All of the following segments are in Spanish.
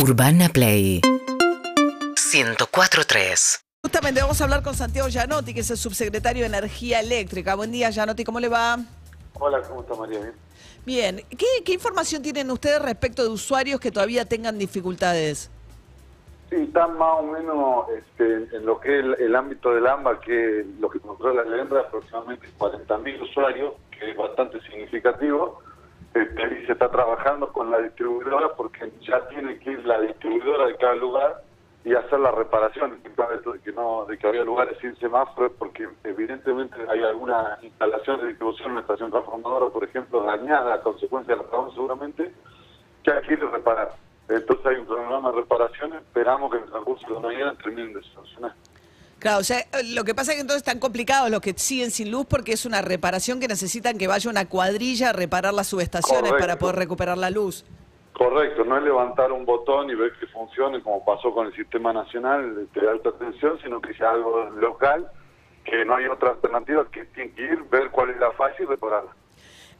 Urbana Play 104.3 Justamente vamos a hablar con Santiago Gianotti, que es el subsecretario de Energía Eléctrica. Buen día, Gianotti, ¿cómo le va? Hola, ¿cómo está María? Bien. Bien, ¿Qué, qué información tienen ustedes respecto de usuarios que todavía tengan dificultades? Sí, están más o menos este, en lo que es el, el ámbito del AMBA, que lo que controla la lembra, aproximadamente 40.000 usuarios, que es bastante significativo. Este, y se está trabajando con la distribuidora porque ya tiene que ir la distribuidora de cada lugar y hacer las reparaciones. De que, no, de que había lugares sin semáforos, porque evidentemente hay alguna instalación de distribución una estación transformadora, por ejemplo, dañada a consecuencia del apagón seguramente, que hay que ir a reparar. Entonces hay un programa de reparaciones, esperamos que en el transcurso de la mañana terminen de solucionar. Claro, o sea, lo que pasa es que entonces están complicados los que siguen sin luz porque es una reparación que necesitan que vaya una cuadrilla a reparar las subestaciones Correcto. para poder recuperar la luz. Correcto, no es levantar un botón y ver que funcione como pasó con el sistema nacional de alta tensión, sino que sea algo local, que no hay otra alternativa, que tiene que ir, ver cuál es la falla y repararla.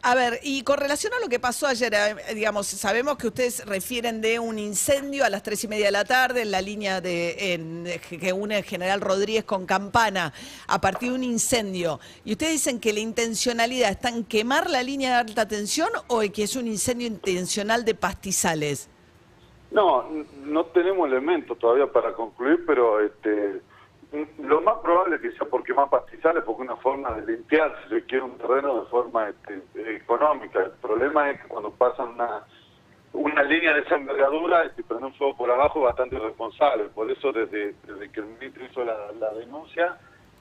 A ver, y con relación a lo que pasó ayer, eh, digamos, sabemos que ustedes refieren de un incendio a las tres y media de la tarde en la línea de en- que une General Rodríguez con Campana, a partir de un incendio. Y ustedes dicen que la intencionalidad está en quemar la línea de alta tensión o que es un incendio intencional de pastizales. No, no tenemos elementos todavía para concluir, pero este lo más probable que sea porque más pastizales, porque una forma de limpiar, si se quiere un terreno de forma este, económica. El problema es que cuando pasan una una línea de esa envergadura, este, prender un fuego por abajo es bastante irresponsable. Por eso desde, desde que el ministro hizo la, la denuncia,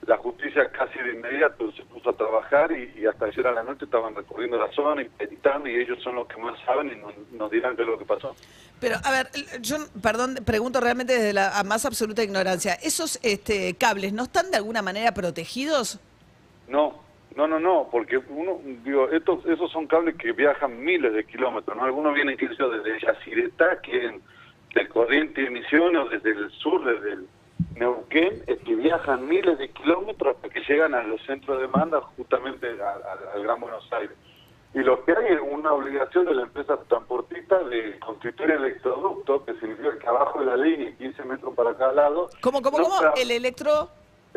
la justicia casi de inmediato se puso a trabajar y, y hasta ayer a la noche estaban recorriendo la zona y meditando y ellos son los que más saben y nos, nos dirán qué es lo que pasó. Pero, a ver, yo, perdón, pregunto realmente desde la más absoluta ignorancia. ¿Esos este, cables no están de alguna manera protegidos? No, no, no, no, porque uno, digo, estos, esos son cables que viajan miles de kilómetros, ¿no? Algunos vienen incluso desde Yacyretá, que en de Corriente y Misiones, o desde el sur, desde el Neuquén, es que viajan miles de kilómetros hasta que llegan a los centros de demanda, justamente al Gran Buenos Aires. Y lo que hay es una obligación de la empresa transportista de constituir electroductos, que significa que abajo de la línea, 15 metros para cada lado... ¿Cómo, cómo, no cómo? El electro...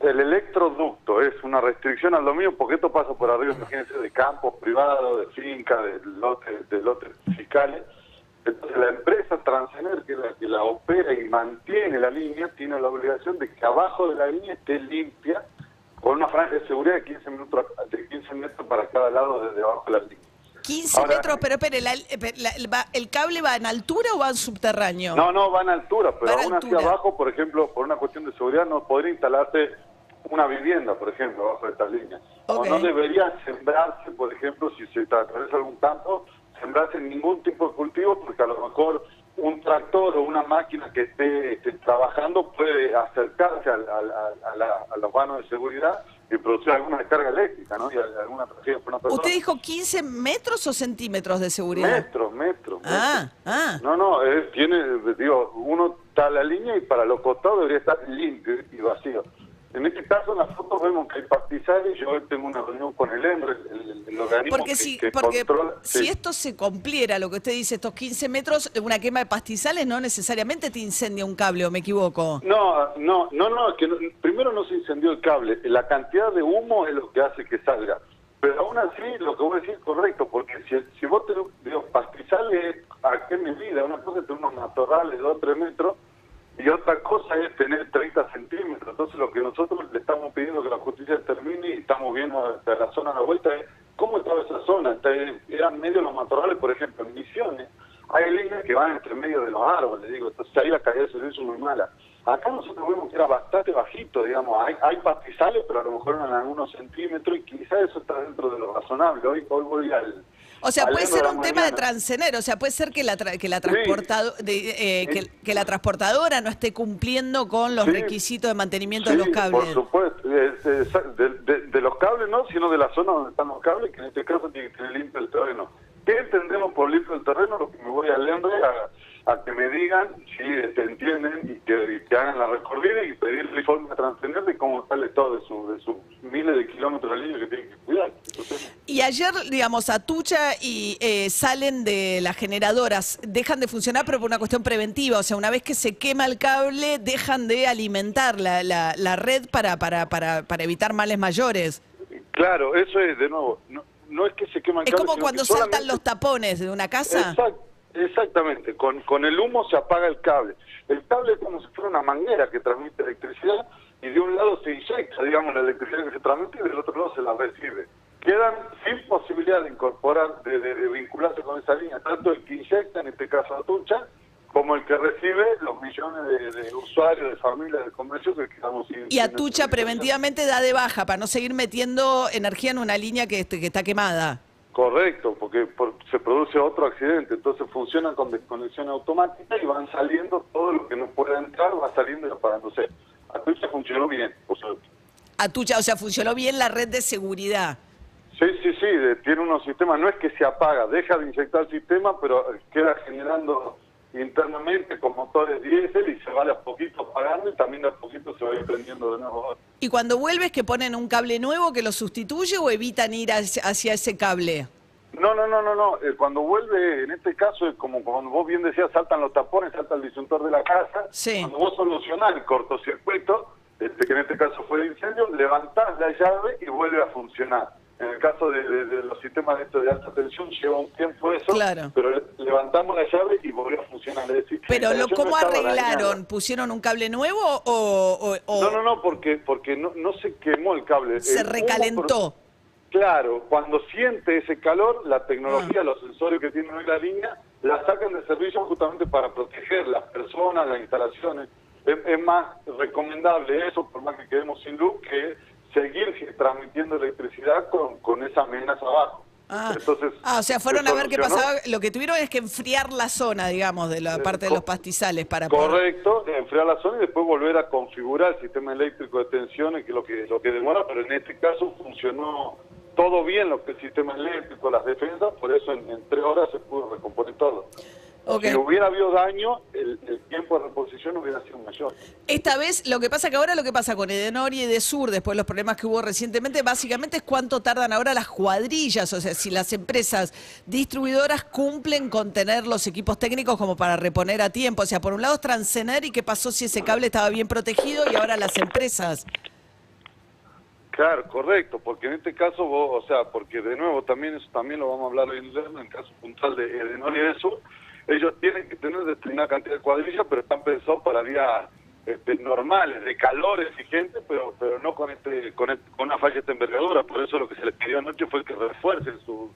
el electroducto es una restricción al dominio porque esto pasa por arriba, imagínense, de campos privados, de fincas, de lotes, de lotes fiscales. Entonces la empresa Transener, que es la que la opera y mantiene la línea, tiene la obligación de que abajo de la línea esté limpia con una franja de seguridad de 15 metros, de 15 metros para cada lado desde abajo de la línea. 15 Ahora- metros, pero espere, la- eh, la- el va- ¿el cable va en altura o va en subterráneo? No, no, van a altura, pero Van a aún así altura. abajo, por ejemplo, por una cuestión de seguridad, no podría instalarse una vivienda, por ejemplo, abajo de estas líneas. O no debería sembrarse, por ejemplo, si se atraviesa algún campo, sembrarse ningún tipo de cultivo, porque a lo mejor un tractor o una máquina que esté, esté trabajando puede acercarse al- a, la- a los vanos de seguridad y producir alguna descarga eléctrica, ¿no? Y alguna una persona. ¿Usted dijo 15 metros o centímetros de seguridad? Metros, metros. Ah, metros. ah. No, no, es- tiene, digo, uno está a la línea y para los costados debería estar limpio y vacío. En este caso, en las fotos vemos que hay pastizales. Yo tengo una reunión con el EMBRE, el, organismo Porque, que, si, que porque controla. si sí. esto se cumpliera, lo que usted dice, estos 15 metros, una quema de pastizales no necesariamente te incendia un cable, ¿o me equivoco? No, no, no, no, es que no- primero no se incendió el cable. La cantidad de humo es lo que hace que salga. Pero aún así, lo que voy a decir es correcto, porque si, si vos tenés, digo, pastizales, ¿a qué medida? Una cosa es tener unos matorrales de 2 o 3 metros y otra cosa es tener 30 centímetros. Entonces lo que nosotros le estamos pidiendo que la justicia termine y estamos viendo de la zona a la vuelta es cómo estaba esa zona. Eran medio los matorrales, por ejemplo, en Misiones. Hay líneas que van entre medio de los árboles, digo, entonces ahí la calidad de servicio es muy mala. Acá nosotros vemos que era bastante bajito, digamos, hay, hay pastizales, pero a lo mejor eran algunos centímetros y quizás eso está dentro de lo razonable. Hoy, hoy voy al... O sea, puede ser un tema de mañana. transener, o sea, puede ser que la, tra- que la, Sí. transportado- de- eh, que, que la transportadora no esté cumpliendo con los Sí. requisitos de mantenimiento Sí, de los cables. por supuesto. Es- es- de, de- de los cables no, sino de la zona donde están los cables, que en este caso tiene que tener limpio el terreno. ¿Qué entendemos por limpio el terreno? Lo que me voy al ENRE a, a que me digan si te entienden y que, hagan la recorrida y pedir el informe a de cómo está el estado de, su, de sus miles de kilómetros de línea que tienen que cuidar. Y ayer, digamos, Atucha y eh, salen de las generadoras, dejan de funcionar pero por una cuestión preventiva, o sea, una vez que se quema el cable, dejan de alimentar la, la, la red para, para, para, para evitar males mayores. Claro, eso es, de nuevo, no, no es que se queman Es como cuando saltan los tapones de una casa. exactamente, con, con el humo se apaga el cable. El cable es como si fuera una manguera que transmite electricidad y de un lado se inyecta, digamos, la electricidad que se transmite y del otro lado se la recibe. Quedan sin posibilidad de incorporar, de, de, vincularse con esa línea, tanto el que inyecta, en este caso Atucha, como el que recibe los millones de, usuarios, de familias, de comercios que quedamos sin... Y Atucha preventivamente da de baja para no seguir metiendo energía en una línea que, que está quemada. Correcto, porque se produce otro accidente, entonces funcionan con desconexión automática y van saliendo todo lo que no puede entrar, va saliendo y apagándose. Atucha funcionó bien, o sea... Atucha, o sea, funcionó bien la red de seguridad. Sí, sí, sí, tiene unos sistemas, no es que se apaga, deja de inyectar el sistema, pero queda generando internamente con motores diésel y se va de a poquito apagando y también de a poquito se va prendiendo de nuevo. ¿Y cuando vuelves que ponen un cable nuevo que lo sustituye o evitan ir hacia, ese cable? No, no, no, no, no. Eh, cuando vuelve, en este caso, es como cuando vos bien decías, saltan los tapones, salta el disyuntor de la casa. Sí. Cuando vos solucionás el cortocircuito, este, que en este caso fue el incendio, levantás la llave y vuelve a funcionar. En el caso de, los sistemas de, de alta tensión lleva un tiempo eso, pero levantamos la llave y volvió a funcionar. pero lo, ¿cómo arreglaron? ¿Pusieron un cable nuevo o, No, no, no, porque, porque no, no se quemó el cable. Se recalentó. Claro, cuando siente ese calor, la tecnología, ah. los sensores que tiene hoy la línea, la sacan de servicio justamente para proteger las personas, las instalaciones. Es, es más recomendable eso, por más que quedemos sin luz, que seguir transmitiendo electricidad con, con esa amenaza abajo. Ah, Entonces, ah, o sea, fueron a ver qué pasaba. Lo que tuvieron es que enfriar la zona, digamos, de la eh, parte de los pastizales para Correcto, enfriar la zona y después volver a configurar el sistema eléctrico de tensiones, que es lo que, lo que demora, pero en este caso funcionó todo bien lo que el sistema eléctrico, las defensas, por eso en, en tres horas se pudo recomponer todo. Si hubiera habido daño, el, tiempo de reposición hubiera sido mayor. Esta vez, lo que pasa que ahora lo que pasa con Edenor y Edesur, después de los problemas que hubo recientemente, básicamente es cuánto tardan ahora las cuadrillas, o sea, si las empresas distribuidoras cumplen con tener los equipos técnicos como para reponer a tiempo. O sea, por un lado es Transener y qué pasó si ese cable estaba bien protegido y ahora las empresas. Claro, correcto, porque en este caso, vos, o sea, porque de nuevo también eso también lo vamos a hablar hoy en el caso puntual de Edenor y Edesur, ellos tienen que tener determinada cantidad de cuadrillas, pero están pensados para días este, normales, de calor exigente, pero pero no con este con, con una falla de envergadura. Por eso lo que se les pidió anoche fue que refuercen su,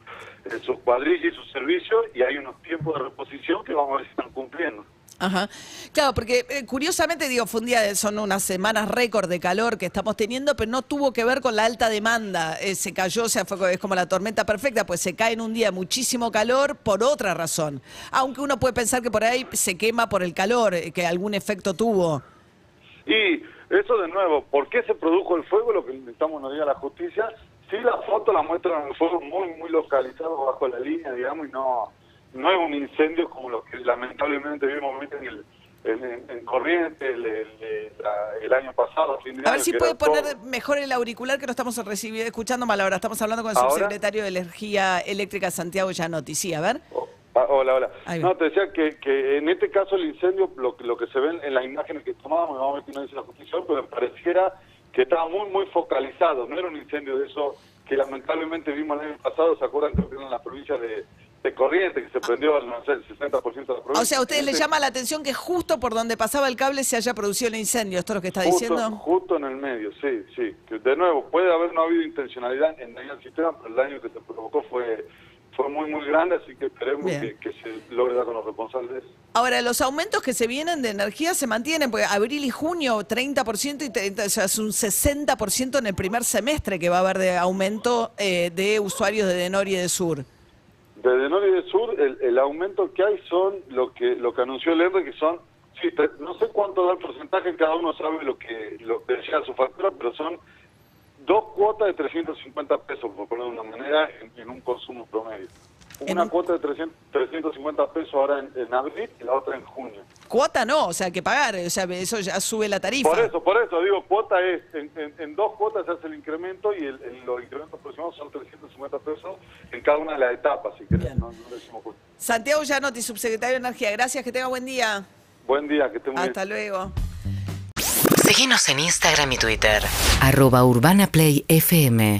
sus cuadrillas y sus servicios, y hay unos tiempos de reposición que vamos a ver si están cumpliendo. Ajá. Claro, porque eh, curiosamente, digo, fue un día, son unas semanas récord de calor que estamos teniendo, pero no tuvo que ver con la alta demanda. Eh, se cayó, o sea, fue, es como la tormenta perfecta, pues se cae en un día muchísimo calor por otra razón. Aunque uno puede pensar que por ahí se quema por el calor, eh, que algún efecto tuvo. Y eso de nuevo, ¿por qué se produjo el fuego? Lo que intentamos nos diga la justicia. Sí, la foto la muestran el fuego muy, muy localizado bajo la línea, digamos, y no no es un incendio como lo que lamentablemente vimos en, el, en, Corriente el, año pasado. a, ver si puede poner mejor el auricular que no estamos recibiendo, escuchando mal ahora. Estamos hablando con el subsecretario de Energía Eléctrica Santiago Yanotti. Sí, a ver. Oh, ah, hola, hola. No, te decía que, que en este caso el incendio, lo, lo que se ven en las imágenes que tomábamos, vamos a ver no dice la justicia, pero me pareciera que estaba muy, muy focalizado. No era un incendio de eso que lamentablemente vimos el año pasado, ¿se acuerdan que en la provincia de de corriente que se prendió al no sé, el 60% de la provincia. O sea, ¿a ustedes les llama la atención que justo por donde pasaba el cable se haya producido el incendio? ¿Esto es lo que está diciendo? Justo en el medio, sí, sí. de nuevo, puede haber no habido intencionalidad en el sistema, pero el daño que se provocó fue fue muy, muy grande, así que esperemos que, se logre dar con los responsables. Ahora, los aumentos que se vienen de energía se mantienen, porque abril y junio 30% y o sea, es un 60% en el primer semestre que va a haber de aumento eh, de usuarios de Denor y de Sur. Desde norte y de sur, el, aumento que hay son lo que lo que anunció el ERDE, que son, sí, no sé cuánto da el porcentaje, cada uno sabe lo que, lo que decía su factura, pero son dos cuotas de 350 pesos, por ponerlo de una manera, en, un consumo promedio. Una cuota de 300, 350 pesos ahora en, en abril y la otra en junio. Cuota no, o sea, que pagar, o sea, eso ya sube la tarifa. Por eso, por eso, digo, cuota es, en, en- en dos cuotas se hace el incremento y el, el- los incrementos aproximados son 350 pesos en cada una de las etapas, si querés, no, no decimos cuota. Santiago Llanotti, subsecretario de Energía, gracias, que tenga buen día. Buen día, que estén muy bien. Hasta luego. Síguenos en Instagram y Twitter. Arroba Urbana Play FM